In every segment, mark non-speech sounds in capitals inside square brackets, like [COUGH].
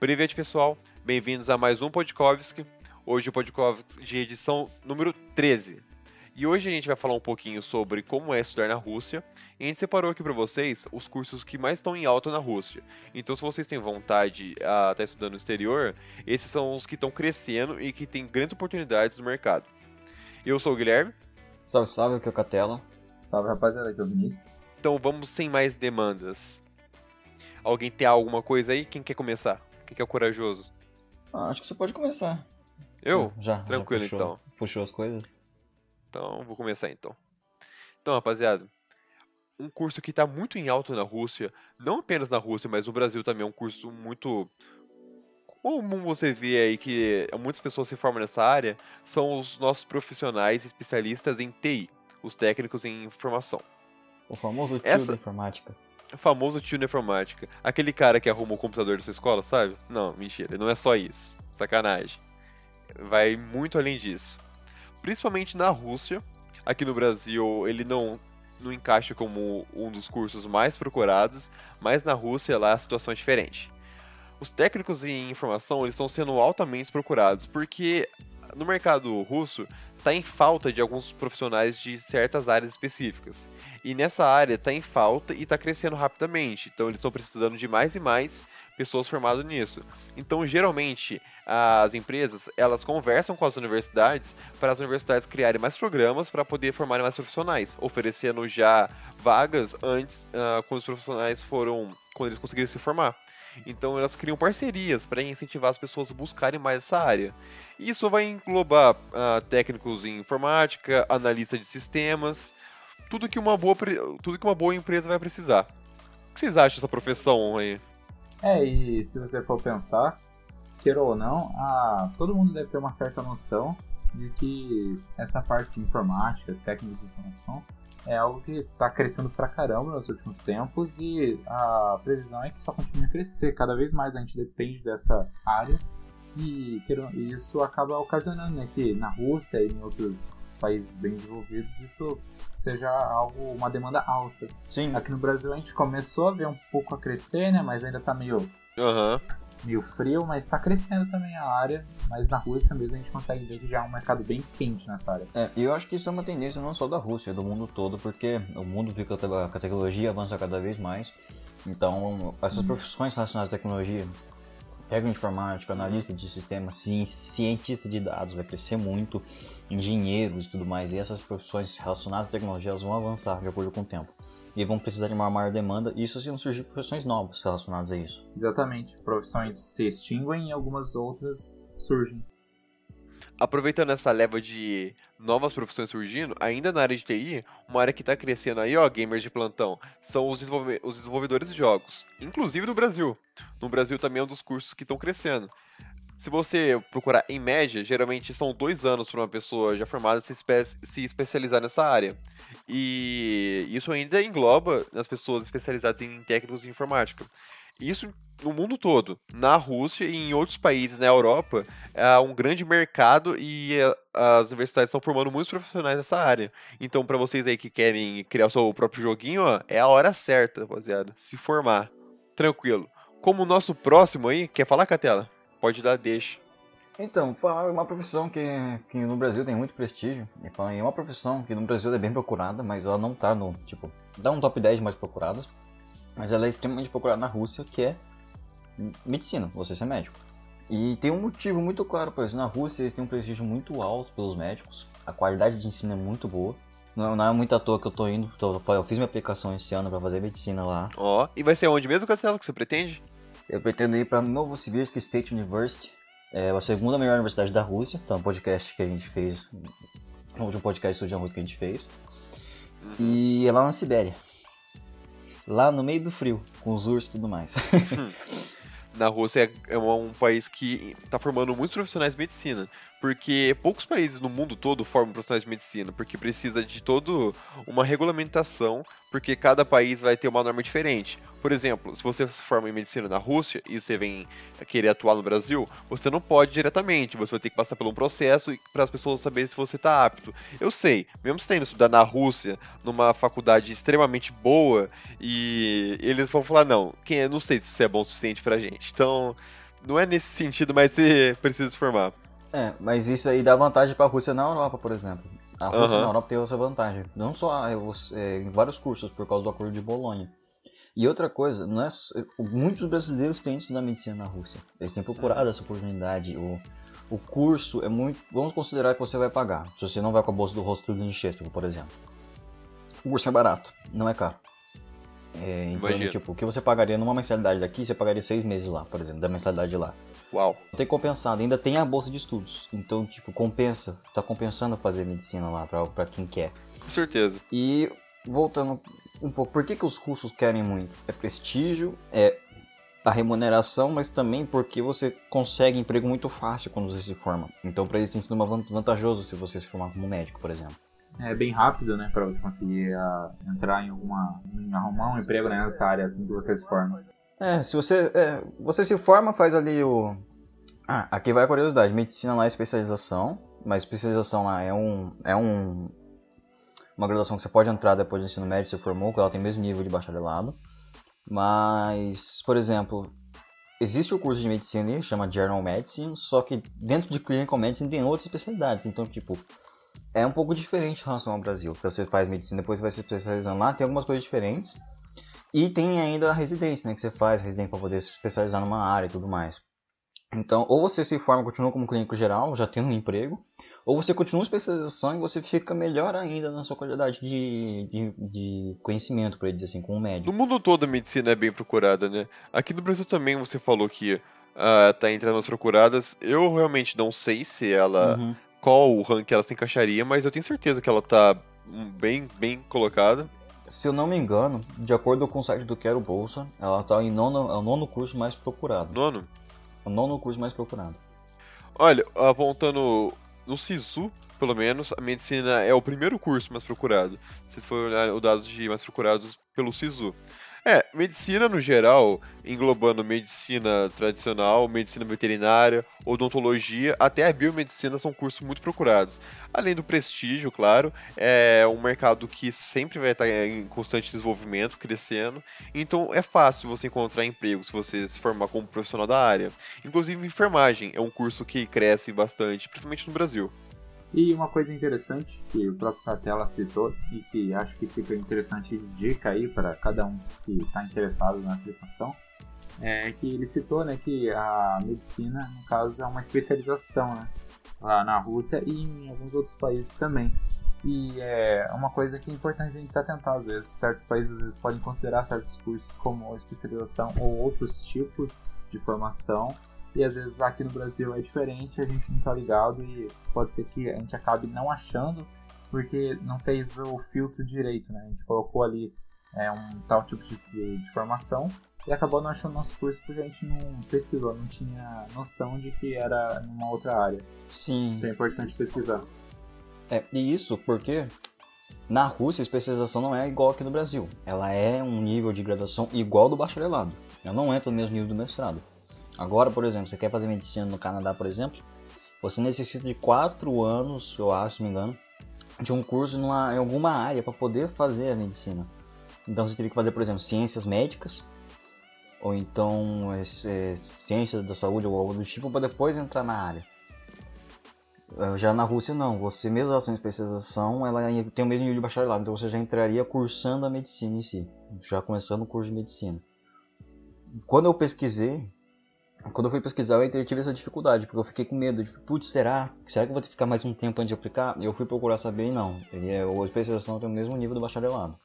Privet, pessoal. Bem-vindos a mais um Podkovski. Hoje o Podkovski de edição número 13. E hoje a gente vai falar um pouquinho sobre como é estudar na Rússia. E a gente separou aqui para vocês os cursos que mais estão em alta na Rússia. Então, se vocês têm vontade a estar tá estudando no exterior, esses são os que estão crescendo e que têm grandes oportunidades no mercado. Eu sou o Guilherme. Salve, salve, aqui é o Catela. Salve, rapaziada, aqui é o Vinícius. Então, vamos sem mais demandas. Alguém tem alguma coisa aí? Quem quer começar? Quem que é o corajoso? Ah, acho que você pode começar. Eu? Já. Tranquilo, já puxou, então. Puxou as coisas? Então, vou começar então. Então, rapaziada, um curso que está muito em alta na Rússia, não apenas na Rússia, mas no Brasil também é um curso muito comum você vê aí que muitas pessoas se formam nessa área, são os nossos profissionais especialistas em TI, os técnicos em informação. O famoso tio Essa- da informática. Famoso tio informática. Aquele cara que arruma o computador da sua escola, sabe? Não, mentira, não é só isso. Sacanagem. Vai muito além disso. Principalmente na Rússia. Aqui no Brasil ele não, não encaixa como um dos cursos mais procurados, mas na Rússia lá a situação é diferente. Os técnicos em informação eles estão sendo altamente procurados porque no mercado russo está em falta de alguns profissionais de certas áreas específicas. E nessa área está em falta e está crescendo rapidamente. Então eles estão precisando de mais e mais pessoas formadas nisso. Então geralmente as empresas elas conversam com as universidades para as universidades criarem mais programas para poder formarem mais profissionais, oferecendo já vagas antes ah, quando os profissionais foram quando eles conseguiram se formar. Então elas criam parcerias para incentivar as pessoas a buscarem mais essa área. Isso vai englobar ah, técnicos em informática, analista de sistemas, tudo que uma boa, tudo que uma boa empresa vai precisar. O que vocês acham dessa profissão aí? É, e se você for pensar, queira ou não, a, todo mundo deve ter uma certa noção de que essa parte de informática, técnica de informação, é algo que está crescendo pra caramba nos últimos tempos e a previsão é que só continue a crescer. Cada vez mais a gente depende dessa área e, isso acaba ocasionando né, que na Rússia e em outros países bem desenvolvidos isso seja algo, uma demanda alta. Sim, Aqui no Brasil a gente começou a ver um pouco a crescer, né? Mas ainda tá meio, Aham. Meio frio, mas tá crescendo também a área. Mas na Rússia mesmo a gente consegue ver que já é um mercado bem quente nessa área. É, e eu acho que isso é uma tendência não só da Rússia, é do mundo todo, porque o mundo fica com a tecnologia avança cada vez mais. Então, essas Sim. profissões relacionadas à tecnologia, técnico de informática, analista de sistemas, ci- cientista de dados, vai crescer muito, engenheiros e tudo mais. E essas profissões relacionadas à tecnologia elas vão avançar de acordo com o tempo. E vão precisar de uma maior demanda, e isso se não surgir profissões novas relacionadas a isso. Exatamente. Profissões se extinguem e algumas outras surgem. Aproveitando essa leva de novas profissões surgindo, ainda na área de TI, uma área que está crescendo aí, ó, gamers de plantão, são os, desenvolve- os desenvolvedores de jogos. Inclusive no Brasil. No Brasil também é um dos cursos que estão crescendo. Se você procurar em média, geralmente são dois anos para uma pessoa já formada se, espe- se especializar nessa área. E isso ainda engloba as pessoas especializadas em técnicos de informática. Isso no mundo todo. Na Rússia e em outros países na Europa, é um grande mercado e as universidades estão formando muitos profissionais nessa área. Então, para vocês aí que querem criar o seu próprio joguinho, ó, é a hora certa, rapaziada. Se formar. Tranquilo. Como o nosso próximo aí, quer falar, Catela? Pode dar, deixa. Então, é uma profissão que, que no Brasil tem muito prestígio. Em uma profissão que no Brasil é bem procurada, mas ela não tá no, tipo, dá um top 10 mais procuradas. Mas ela é extremamente procurada na Rússia, que é medicina, você ser médico. E tem um motivo muito claro para isso. Na Rússia eles têm um prestígio muito alto pelos médicos. A qualidade de ensino é muito boa. Não, não é muito à toa que eu tô indo. eu fiz minha aplicação esse ano para fazer medicina lá. Ó, e vai ser onde mesmo, Catela, que você pretende? Eu pretendo ir para Novosibirsk State University, é a segunda melhor universidade da Rússia. Então, um podcast que a gente fez, o último podcast sobre a Rússia que a gente fez. E é lá na Sibéria. Lá no meio do frio, com os ursos e tudo mais. Na Rússia é é um país que está formando muitos profissionais de medicina. Porque poucos países no mundo todo formam profissionais de medicina, porque precisa de toda uma regulamentação, porque cada país vai ter uma norma diferente. Por exemplo, se você se forma em medicina na Rússia e você vem querer atuar no Brasil, você não pode diretamente, você vai ter que passar por um processo para as pessoas saberem se você está apto. Eu sei, mesmo você tendo estudar na Rússia, numa faculdade extremamente boa, e eles vão falar, não, quem é, não sei se isso é bom o suficiente pra gente. Então, não é nesse sentido, mas você precisa se formar. É, mas isso aí dá vantagem pra Rússia na Europa, por exemplo. A Rússia Aham. na Europa tem essa vantagem. Não só é, você- é, em vários cursos, por causa do acordo de Bolonha. E outra coisa, não é muitos brasileiros têm estudado medicina na Rússia. Eles têm procurado essa oportunidade. O, o curso é muito. Vamos considerar que você vai pagar. Se você não vai com a bolsa do rosto do Chester, por exemplo. O curso é barato, não é caro. É, então, tipo, o que você pagaria numa mensalidade daqui, você pagaria seis meses lá, por exemplo, da mensalidade lá. Uau. Tem compensado, ainda tem a bolsa de estudos. Então, tipo, compensa. Tá compensando fazer medicina lá pra, pra quem quer. Com certeza. E voltando um pouco, por que, que os russos querem muito? É prestígio, é a remuneração, mas também porque você consegue emprego muito fácil quando você se forma. Então, pra eles tem sido vantajoso se você se formar como médico, por exemplo. É bem rápido, né, pra você conseguir ah, entrar em alguma. em arrumar um emprego né, nessa área assim que você se forma. É, se você, é, você se forma, faz ali o. Ah, aqui vai a curiosidade. Medicina lá é especialização, mas especialização lá é um, é um, uma graduação que você pode entrar depois do ensino médio, você formou, que ela tem o mesmo nível de bacharelado. Mas, por exemplo, existe o curso de medicina ali, chama General Medicine, só que dentro de Clinical Medicine tem outras especialidades. Então, tipo, é um pouco diferente em relação ao Brasil. Que você faz medicina, depois você vai se especializando lá, tem algumas coisas diferentes. E tem ainda a residência, né? Que você faz, residência para poder se especializar numa área e tudo mais. Então, ou você se forma continua como clínico geral, já tendo um emprego, ou você continua a especialização e você fica melhor ainda na sua qualidade de, de, de conhecimento, por dizer assim, como médico. No mundo todo a medicina é bem procurada, né? Aqui no Brasil também você falou que ah, tá entre as mais procuradas. Eu realmente não sei se ela. Uhum. qual o rank ela se encaixaria, mas eu tenho certeza que ela tá bem, bem colocada. Se eu não me engano, de acordo com o site do Quero Bolsa, ela está em nono, é o nono curso mais procurado. Nono. O nono curso mais procurado. Olha, apontando no SISU, pelo menos, a medicina é o primeiro curso mais procurado. Se for olhar os dados de mais procurados pelo SISU. É, medicina no geral, englobando medicina tradicional, medicina veterinária, odontologia, até a biomedicina são cursos muito procurados. Além do prestígio, claro, é um mercado que sempre vai estar em constante desenvolvimento, crescendo. Então é fácil você encontrar emprego se você se formar como profissional da área. Inclusive, enfermagem é um curso que cresce bastante, principalmente no Brasil. E uma coisa interessante que o próprio Catela citou e que acho que fica interessante dica aí para cada um que está interessado na aplicação é que ele citou né, que a medicina, no caso, é uma especialização né, lá na Rússia e em alguns outros países também. E é uma coisa que é importante a gente se atentar às vezes. Certos países às vezes podem considerar certos cursos como especialização ou outros tipos de formação e às vezes aqui no Brasil é diferente, a gente não tá ligado e pode ser que a gente acabe não achando porque não fez o filtro direito, né? A gente colocou ali é, um tal tipo de, de, de formação e acabou não achando nosso curso porque a gente não pesquisou, não tinha noção de que era numa outra área. Sim. Então é importante pesquisar. É, e isso porque na Rússia a especialização não é igual aqui no Brasil. Ela é um nível de graduação igual do bacharelado. Ela não entra no mesmo nível do mestrado. Agora, por exemplo, você quer fazer medicina no Canadá, por exemplo, você necessita de 4 anos, eu acho, se não me engano, de um curso numa, em alguma área para poder fazer a medicina. Então você teria que fazer, por exemplo, ciências médicas, ou então é, é, ciências da saúde ou algo do tipo, para depois entrar na área. Eh, Já na Rússia não, você mesmo a sua especialização, ela tem o mesmo nível de bacharelado, então você já entraria cursando a medicina em si, já começando o curso de medicina. Quando eu pesquisei, quando eu fui pesquisar, eu tive essa dificuldade, porque eu fiquei com medo de, putz, será? Será que eu vou ter que ficar mais um tempo antes de aplicar? E eu fui procurar saber e não, ele é, a especialização tem o mesmo nível do bacharelado.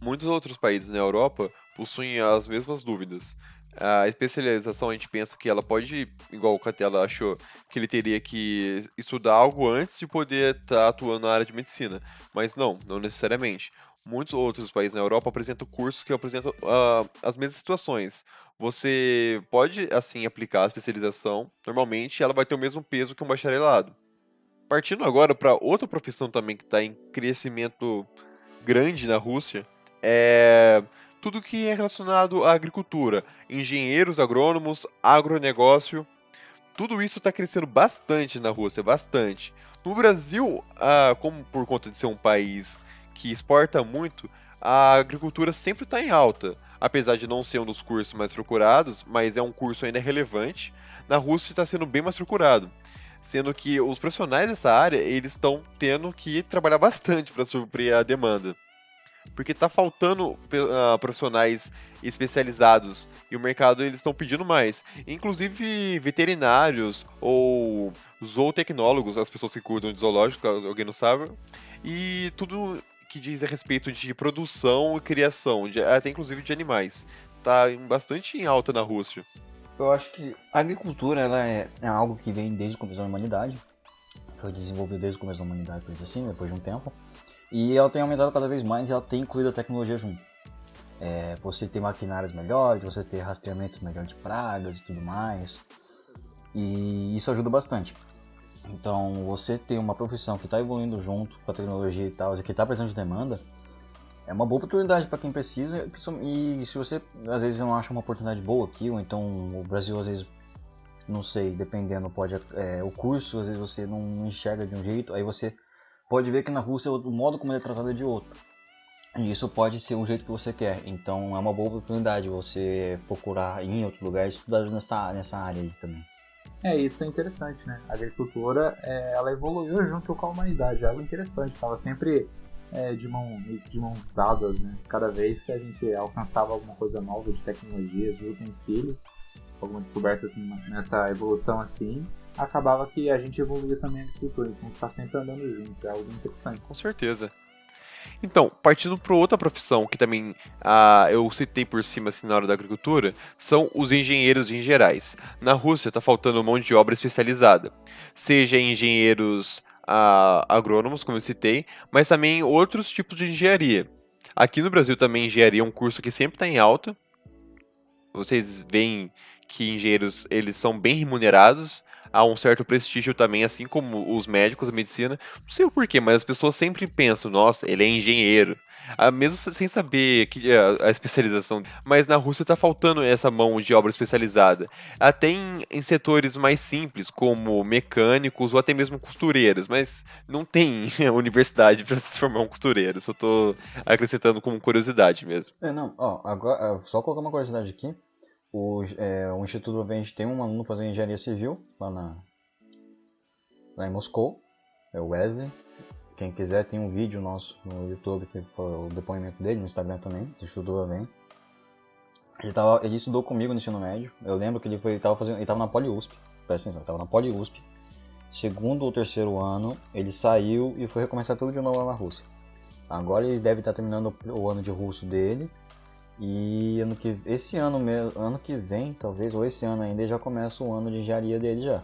Muitos outros países na Europa possuem as mesmas dúvidas. A especialização a gente pensa que ela pode, igual o Catela achou, que ele teria que estudar algo antes de poder estar atuando na área de medicina. Mas não, não necessariamente. Muitos outros países na Europa apresentam cursos que apresentam ah, as mesmas situações. Você pode, assim, aplicar a especialização, normalmente ela vai ter o mesmo peso que um bacharelado. Partindo agora para outra profissão também que está em crescimento grande na Rússia, é tudo que é relacionado à agricultura, engenheiros agrônomos, agronegócio, tudo isso está crescendo bastante na Rússia, bastante. No Brasil, ah, como por conta de ser um país que exporta muito, a agricultura sempre está em alta. Apesar de não ser um dos cursos mais procurados, mas é um curso ainda relevante. Na Rússia está sendo bem mais procurado, sendo que os profissionais dessa área eles estão tendo que trabalhar [LAUGHS] bastante para suprir a demanda, porque está faltando uh, profissionais especializados e o mercado eles estão pedindo mais, inclusive veterinários ou zootecnólogos, as pessoas que cuidam de zoológico, alguém não sabe, e tudo que diz a respeito de produção e criação, de, até inclusive de animais. Tá bastante em alta na Rússia. Eu acho que a agricultura ela é, é algo que vem desde o começo da humanidade. Foi desenvolvido desde o começo da humanidade, por assim, depois de um tempo. E ela tem aumentado cada vez mais e ela tem incluído a tecnologia junto. É, você ter maquinários melhores, você ter rastreamento melhor de pragas e tudo mais. E isso ajuda bastante. Então, você ter uma profissão que está evoluindo junto com a tecnologia e tal, que está precisando de demanda, é uma boa oportunidade para quem precisa. E se você às vezes não acha uma oportunidade boa aqui, ou então o Brasil às vezes, não sei, dependendo, pode é, o curso às vezes você não enxerga de um jeito, aí você pode ver que na Rússia o modo como ele é tratado é de outro. E isso pode ser um jeito que você quer. Então é uma boa oportunidade você procurar em outro lugar e estudar nessa, nessa área aí também. É, isso é interessante, né? A agricultura, é, ela evoluiu junto com a humanidade, algo interessante. Estava sempre é, de, mão, de mãos dadas, né? Cada vez que a gente alcançava alguma coisa nova de tecnologias, utensílios, alguma descoberta assim, nessa evolução assim, acabava que a gente evoluía também a agricultura. Então está sempre andando juntos, é algo interessante. Com certeza. Então, partindo para outra profissão que também ah, eu citei por cima assim, na hora da agricultura, são os engenheiros em gerais. Na Rússia está faltando mão de obra especializada, seja engenheiros ah, agrônomos, como eu citei, mas também outros tipos de engenharia. Aqui no Brasil também engenharia é um curso que sempre está em alta. Vocês veem que engenheiros eles são bem remunerados, há um certo prestígio também, assim como os médicos, a medicina. Não sei o porquê, mas as pessoas sempre pensam, nossa, ele é engenheiro. Ah, mesmo sem saber que a, a, especialização. Mas na Rússia está faltando essa mão de obra especializada. Até em, em setores mais simples, como mecânicos ou até mesmo costureiras, mas não tem [LAUGHS] universidade para se formar um costureiro. Só estou acrescentando como curiosidade mesmo. É, não, ó, agora, só colocar uma curiosidade aqui. O, é, o Instituto Vende tem um aluno fazendo engenharia civil lá, na, lá em Moscou, é o Wesley. Quem quiser tem um vídeo nosso no YouTube que foi o depoimento dele, no Instagram também, do Instituto Vende. Ele, tava, ele estudou comigo no ensino médio. Eu lembro que ele foi, estava fazendo, ele estava na Poli USP. Presta atenção, estava na Poli USP. Segundo ou terceiro ano, ele saiu e foi recomeçar tudo de novo lá na Rússia. Agora ele deve estar terminando o ano de russo dele e ano que esse ano mesmo, ano que vem, talvez, ou esse ano ainda, já começa o ano de engenharia dele já.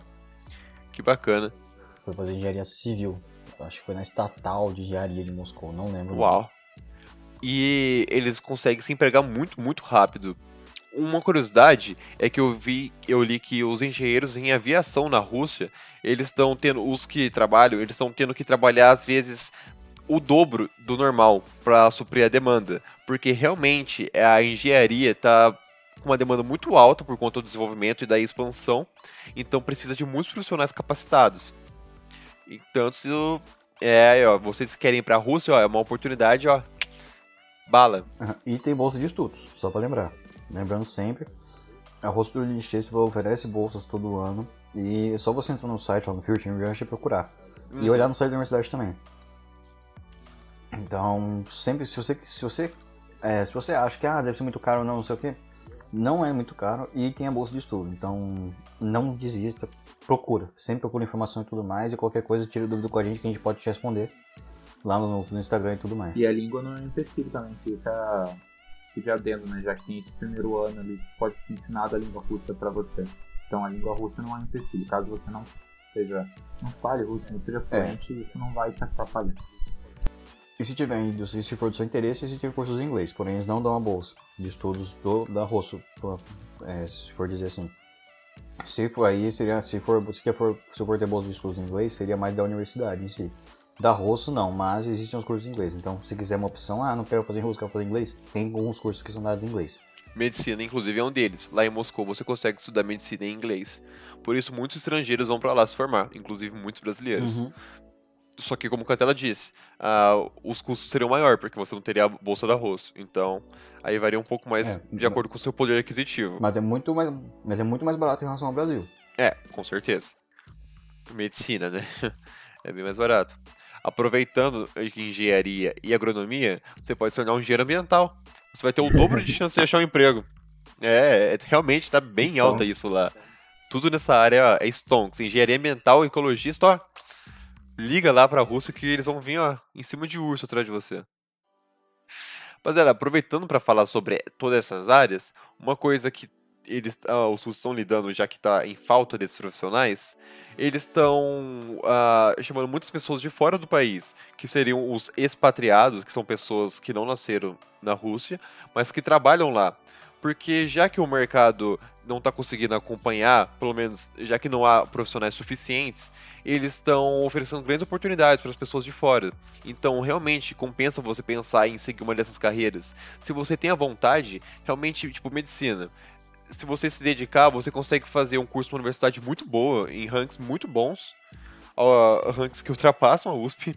Que bacana. Foi fazer engenharia civil. Acho que foi na estatal de engenharia de Moscou, não lembro. Uau. E eles conseguem se empregar muito, muito rápido. Uma curiosidade é que eu vi, eu li que os engenheiros em aviação na Rússia, eles estão tendo, os que trabalham, eles estão tendo que trabalhar às vezes o dobro do normal para suprir a demanda, porque realmente a engenharia está com uma demanda muito alta por conta do desenvolvimento e da expansão, então precisa de muitos profissionais capacitados. Então, se é, ó, vocês querem ir para a Rússia, ó, é uma oportunidade, ó, bala. E tem bolsa de estudos, só para lembrar. Lembrando sempre, a Rússia do Instituto oferece bolsas todo ano e é só você entrar no site, lá no Future University e procurar. Uhum. E olhar no site da universidade também. Então, sempre, se você, se você, é, se você acha que ah, deve ser muito caro ou não, não sei o que, não é muito caro e tem a bolsa de estudo. Então, não desista, procura. Sempre procura informação e tudo mais e qualquer coisa, tira dúvida com a gente que a gente pode te responder lá no, no Instagram e tudo mais. E a língua não é um empecilho também, fica, fica adendo, né? Já que tem esse primeiro ano ali, pode ser ensinado a língua russa para você. Então, a língua russa não é um empecilho. Caso você não seja, não fale russo, não seja é. fluente, é. isso não vai te atrapalhar. E se tiver se for do seu interesse, existem cursos em inglês, porém eles não dão a bolsa de estudos do, da Rosso, é, se for dizer assim. Se for aí, seria, se for, se for, se for ter bolsa de estudos em inglês, seria mais da universidade em si. Da Rosso não, mas existem os cursos em inglês. Então, se quiser uma opção, ah, não quero fazer russo, quero fazer inglês, tem alguns cursos que são dados em inglês. Medicina, inclusive, é um deles. Lá em Moscou você consegue estudar medicina em inglês. Por isso, muitos estrangeiros vão para lá se formar, inclusive muitos brasileiros. Uhum. Só que, como a Catela disse, uh, os custos seriam maiores, porque você não teria a bolsa da arroz. Então, aí varia um pouco mais É, de acordo com o seu poder aquisitivo. Mas é muito mais, mas é muito mais barato em relação ao Brasil. É, com certeza. Medicina, né? [LAUGHS] É bem mais barato. Aproveitando que engenharia e agronomia, você pode se tornar um engenheiro ambiental. Você vai ter o dobro de chance de achar um emprego. É, é realmente está bem Stonks. alta isso lá. Tudo nessa área é Stonks. Engenharia ambiental, ecologista, ó. Liga lá pra Rússia que eles vão vir, ó, em cima de urso atrás de você. Rapaziada, aproveitando para falar sobre todas essas áreas, uma coisa que eles, ah, os russos estão lidando, já que está em falta desses profissionais, eles estão ah, chamando muitas pessoas de fora do país, que seriam os expatriados, que são pessoas que não nasceram na Rússia, mas que trabalham lá. Porque já que o mercado não está conseguindo acompanhar, pelo menos já que não há profissionais suficientes, eles estão oferecendo grandes oportunidades para as pessoas de fora. Então, realmente, compensa você pensar em seguir uma dessas carreiras. Se você tem a vontade, realmente, tipo, medicina se você se dedicar, você consegue fazer um curso numa universidade muito boa, em ranks muito bons, uh, ranks que ultrapassam a USP,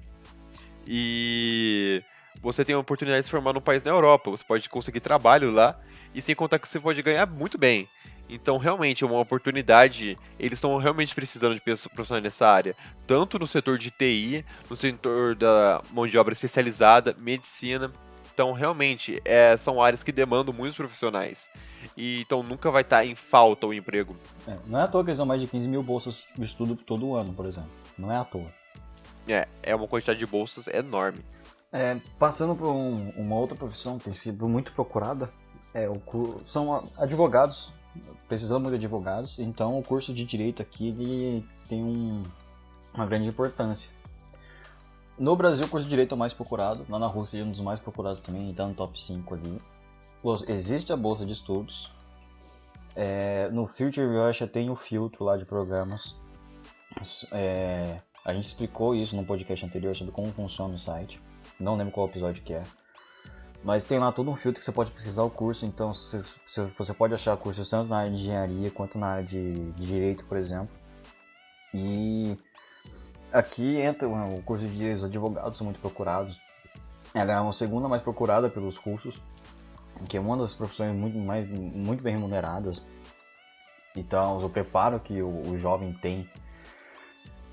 e você tem a oportunidade de se formar num país na Europa, você pode conseguir trabalho lá, e sem contar que você pode ganhar muito bem. Então, realmente, é uma oportunidade. Eles estão realmente precisando de profissionais nessa área, tanto no setor de TI, no setor da mão de obra especializada, medicina. Então, realmente, é, são áreas que demandam muitos profissionais. E então nunca vai estar em falta o emprego. É, não é à toa que eles dão mais de 15 mil bolsas de estudo todo ano, por exemplo. Não é à toa. É, é uma quantidade de bolsas enorme. É, passando por um- uma outra profissão que tem sido muito procurada, é, o, são advogados. Precisamos de advogados, então o curso de direito aqui tem um- uma grande importância. No Brasil, o curso de direito é o mais procurado, lá na Rússia é um dos mais procurados também, está no top 5 ali. Existe a bolsa de estudos. É, no Future Russia tem o filtro lá de programas. É, a gente explicou isso no podcast anterior sobre como funciona o site. Não lembro qual episódio que é. Mas tem lá todo um filtro que você pode precisar o curso, então se- se- você pode achar cursos tanto na área de engenharia quanto na área de, de direito, por exemplo. E aqui entra o curso de advogados são muito procurados. Ela é a segunda mais procurada pelos cursos, que é uma das profissões muito, mais, muito bem remuneradas. Então, o preparo que o, o jovem tem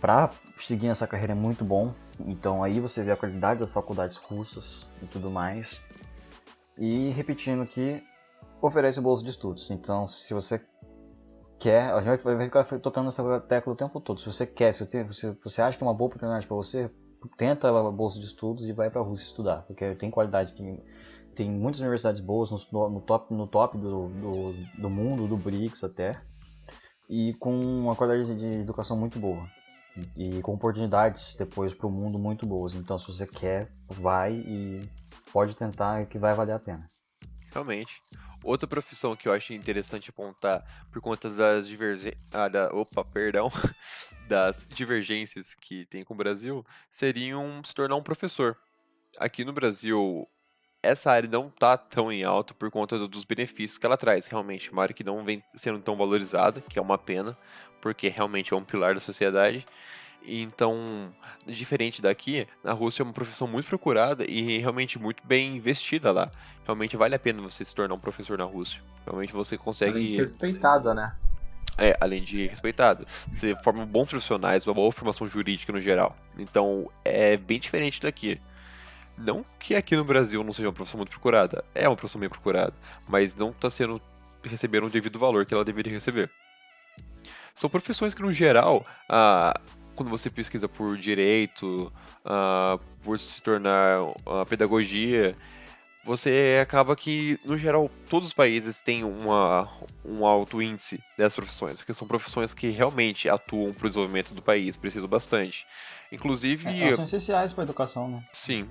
para seguir essa carreira é muito bom. Então, aí você vê a qualidade das faculdades russas e tudo mais. E repetindo que oferece bolsa de estudos. Então, se você quer, a gente vai ficar tocando nessa tecla o tempo todo. Se você quer, se você acha que é uma boa oportunidade para você, tenta a bolsa de estudos e vai para a Rússia estudar, porque tem qualidade. Tem, muitas universidades boas no, no top, no top do, do, do mundo, do BRICS até, e com uma qualidade de educação muito boa. E com oportunidades depois para o mundo muito boas. Então, se você quer, vai e pode tentar que vai valer a pena. Realmente. Outra profissão que eu acho interessante apontar por conta das divergências. Ah, da... Opa, perdão. [LAUGHS] Das divergências que tem com o Brasil seriam se tornar um professor. Aqui no Brasil, essa área não tá tão em alta por conta do- dos benefícios que ela traz. Realmente, uma área que não vem sendo tão valorizada, que é uma pena, porque realmente é um pilar da sociedade. Então, diferente daqui, na Rússia é uma profissão muito procurada e realmente muito bem investida lá. Realmente vale a pena você se tornar um professor na Rússia. Realmente você Além de consegue, respeitada, né? é, além de respeitado, você forma bons profissionais, uma boa formação jurídica no geral. Então, é bem diferente daqui. Não que aqui no Brasil não seja uma profissão muito procurada, é uma profissão bem procurada, mas não está sendo recebendo o devido valor que ela deveria receber. São profissões que, no geral, ah, quando você pesquisa por direito, ah, por se tornar a pedagogia, você acaba que, no geral, todos os países têm uma, um alto índice dessas profissões, porque são profissões que realmente atuam para o desenvolvimento do país, precisam bastante. Inclusive, É, elas são essenciais para a educação, né? sim,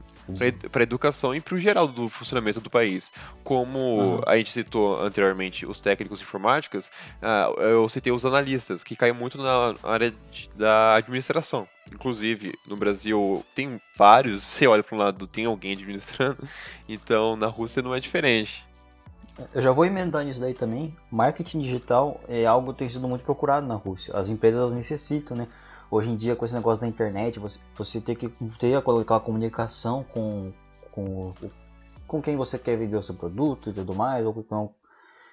para a educação e para o geral do funcionamento do país. Como Uhum. a gente citou anteriormente os técnicos informáticos, ah, eu citei os analistas, que caem muito na área de- da administração. Inclusive, no Brasil tem vários, [LAUGHS] você olha para um lado, tem alguém administrando, [LAUGHS] então na Rússia não é diferente. Eu já vou emendar nisso daí também. Marketing digital é algo que tem sido muito procurado na Rússia. As empresas necessitam, né? Hoje em dia, com esse negócio da internet, você, você tem que ter aquela comunicação com, com, com quem você quer vender o seu produto e tudo mais, ou com,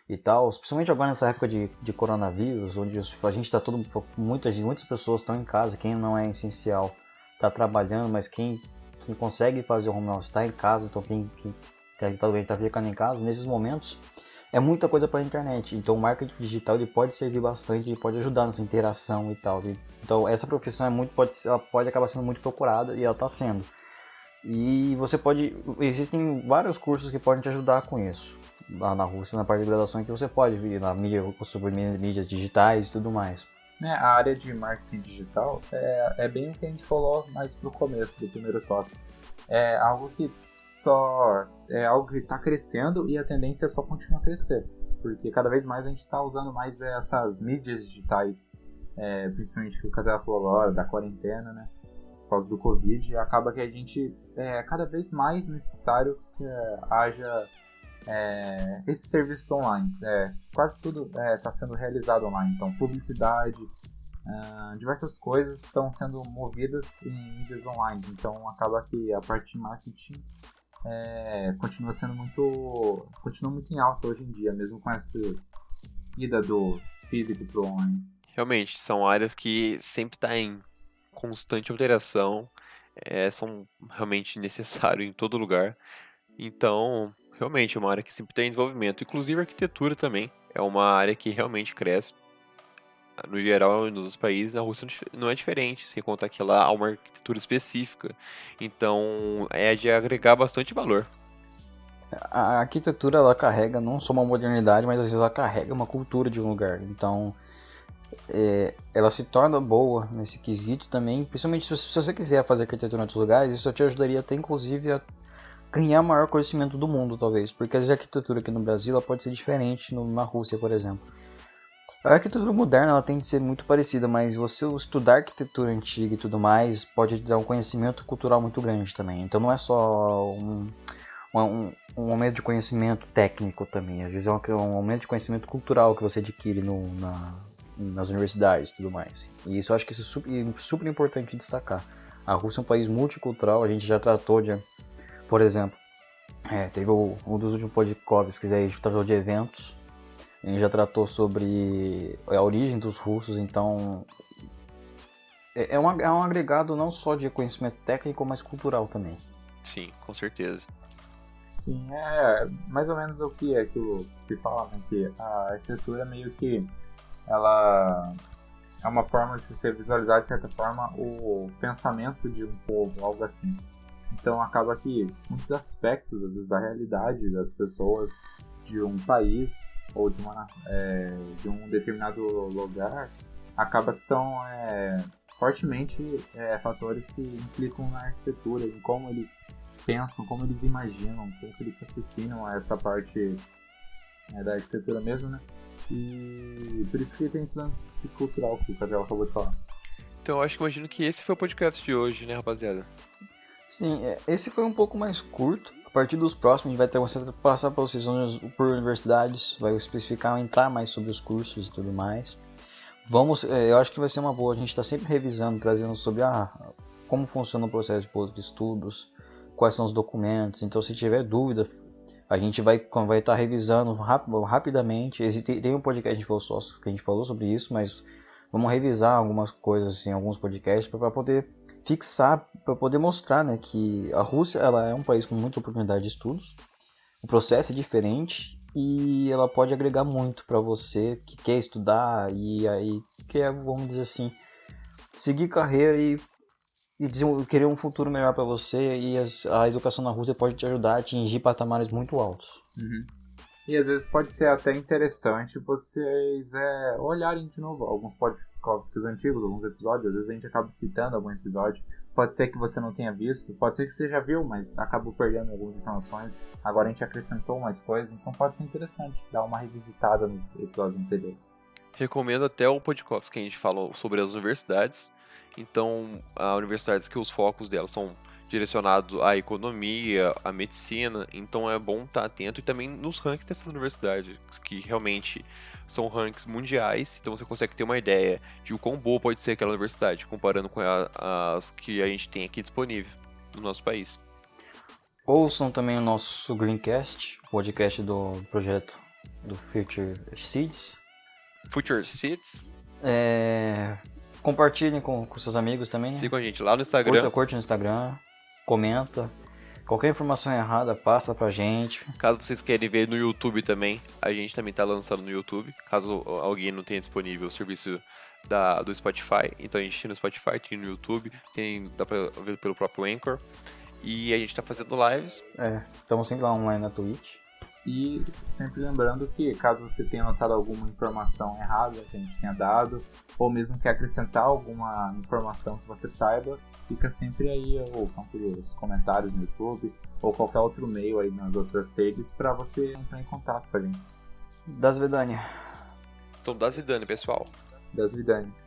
e tal. Principalmente agora nessa época de, de coronavírus, onde a gente está todo. Muitas, muitas pessoas estão em casa, quem não é essencial está trabalhando, mas quem, quem consegue fazer o home office está em casa, então quem, quem, quem tá, tá ficando em casa, nesses momentos é muita coisa para a internet. Então o marketing digital ele pode servir bastante, ele pode ajudar nessa interação e tal. Então essa profissão é muito pode ela pode acabar sendo muito procurada e ela está sendo. E você pode existem vários cursos que podem te ajudar com isso. Lá na Rússia, na parte de graduação que você pode vir na mídia sobre mídias digitais e tudo mais. Né, a área de marketing digital é, é bem o que a gente falou mais pro começo do primeiro tópico. É algo que só é algo que está crescendo e a tendência é só continuar a crescer, porque cada vez mais a gente está usando mais essas mídias digitais, é, principalmente o que falou agora, da quarentena, né? Por causa do Covid, acaba que a gente é cada vez mais necessário que é, haja é, esses serviços online. É, quase tudo está é, sendo realizado online, então publicidade, Uh, diversas coisas estão sendo movidas em mídias online, então acaba que a parte de marketing é, continua sendo muito continua muito em alta hoje em dia, mesmo com essa ida do físico pro online. Realmente, são áreas que sempre está em constante alteração, é, são realmente necessários [LAUGHS] em todo lugar. Então, realmente é uma área que sempre tem desenvolvimento. Inclusive arquitetura também é uma área que realmente cresce no geral, nos outros países, a Rússia não é diferente, sem contar que lá há uma arquitetura específica. Então, é de agregar bastante valor. A arquitetura, ela carrega não só uma modernidade, mas às vezes ela carrega uma cultura de um lugar. Então, é, ela se torna boa nesse quesito também, principalmente se, você quiser fazer arquitetura em outros lugares, isso te ajudaria até inclusive a ganhar maior conhecimento do mundo, talvez. Porque às vezes a arquitetura aqui no Brasil ela pode ser diferente na Rússia, por exemplo. A arquitetura moderna ela tem de ser muito parecida, mas você estudar arquitetura antiga e tudo mais pode te dar um conhecimento cultural muito grande também. Então não é só um, um, um aumento de conhecimento técnico também, às vezes é um, um aumento de conhecimento cultural que você adquire no, na, nas universidades e tudo mais. E isso eu acho que isso é super, super importante destacar. A Rússia é um país multicultural, a gente já tratou de, por exemplo, é, teve o, um dos últimos podcasts aí, a gente tratou de eventos, a gente já tratou sobre a origem dos russos, então é, é, um, é um agregado não só de conhecimento técnico, mas cultural também. Sim, com certeza. Sim, é mais ou menos o que é aquilo que se fala, né? Que a arquitetura meio que ela é uma forma de você visualizar de certa forma o pensamento de um povo, algo assim. Então acaba que muitos aspectos, às vezes, da realidade das pessoas de um país ou de, uma, é, de um determinado lugar, acaba que são é, fortemente é, fatores que implicam na arquitetura, em como eles pensam, como eles imaginam, como eles raciocinam a essa parte é, da arquitetura mesmo, né? E por isso que tem esse lance cultural que o Gabriel acabou de falar. Então eu acho que imagino que esse foi o podcast de hoje, né, rapaziada? Sim, é, esse foi um pouco mais curto, partir dos próximos, a gente vai ter uma passar para vocês por universidades, vai especificar, entrar mais sobre os cursos e tudo mais. Vamos, é, eu acho que vai ser uma boa. A gente está sempre revisando, trazendo sobre ah, como funciona o processo de estudos, quais são os documentos. Então, se tiver dúvida, a gente vai vai estar tá revisando rap, rapidamente. Existe, tem um podcast que a, falou, que a gente falou sobre isso, mas vamos revisar algumas coisas, assim, alguns podcasts para poder fixar para poder mostrar né, que a Rússia ela é um país com muita oportunidade de estudos, o processo é diferente e ela pode agregar muito para você que quer estudar e aí quer, vamos dizer assim, seguir carreira e, e querer um futuro melhor para você e as, a educação na Rússia pode te ajudar a atingir patamares muito altos. Uhum. E às vezes pode ser até interessante vocês é, olharem de novo alguns podcasts antigos, alguns episódios. Às vezes a gente acaba citando algum episódio. Pode ser que você não tenha visto, pode ser que você já viu, mas acabou perdendo algumas informações. Agora a gente acrescentou mais coisas, então pode ser interessante dar uma revisitada nos episódios anteriores. Recomendo até o podcast que a gente falou sobre as universidades. Então, há universidades que os focos delas são direcionado à economia, à medicina, então é bom estar atento e também nos rankings dessas universidades, que realmente são rankings mundiais, então você consegue ter uma ideia de o quão boa pode ser aquela universidade, comparando com a, as que a gente tem aqui disponível no nosso país. Ouçam também o nosso Greencast, podcast do projeto do Future Seeds. Future Seeds. É... Compartilhem com, com seus amigos também. Sigam a gente lá no Instagram. Curta, curte no Instagram comenta. Qualquer informação errada, passa pra gente. Caso vocês querem ver no YouTube também, a gente também tá lançando no YouTube. Caso alguém não tenha disponível o serviço da, do Spotify, então a gente tem no Spotify, tem no YouTube, tem, dá pra ver pelo próprio Anchor. E a gente tá fazendo lives. É, estamos sempre lá online na Twitch. E sempre lembrando que caso você tenha notado alguma informação errada que a gente tenha dado, ou mesmo quer acrescentar alguma informação que você saiba, fica sempre aí o campo dos comentários no YouTube ou qualquer outro meio aí nas outras redes para você entrar em contato com a gente. Das. Então, das Vidânia, pessoal. Das Vidânia.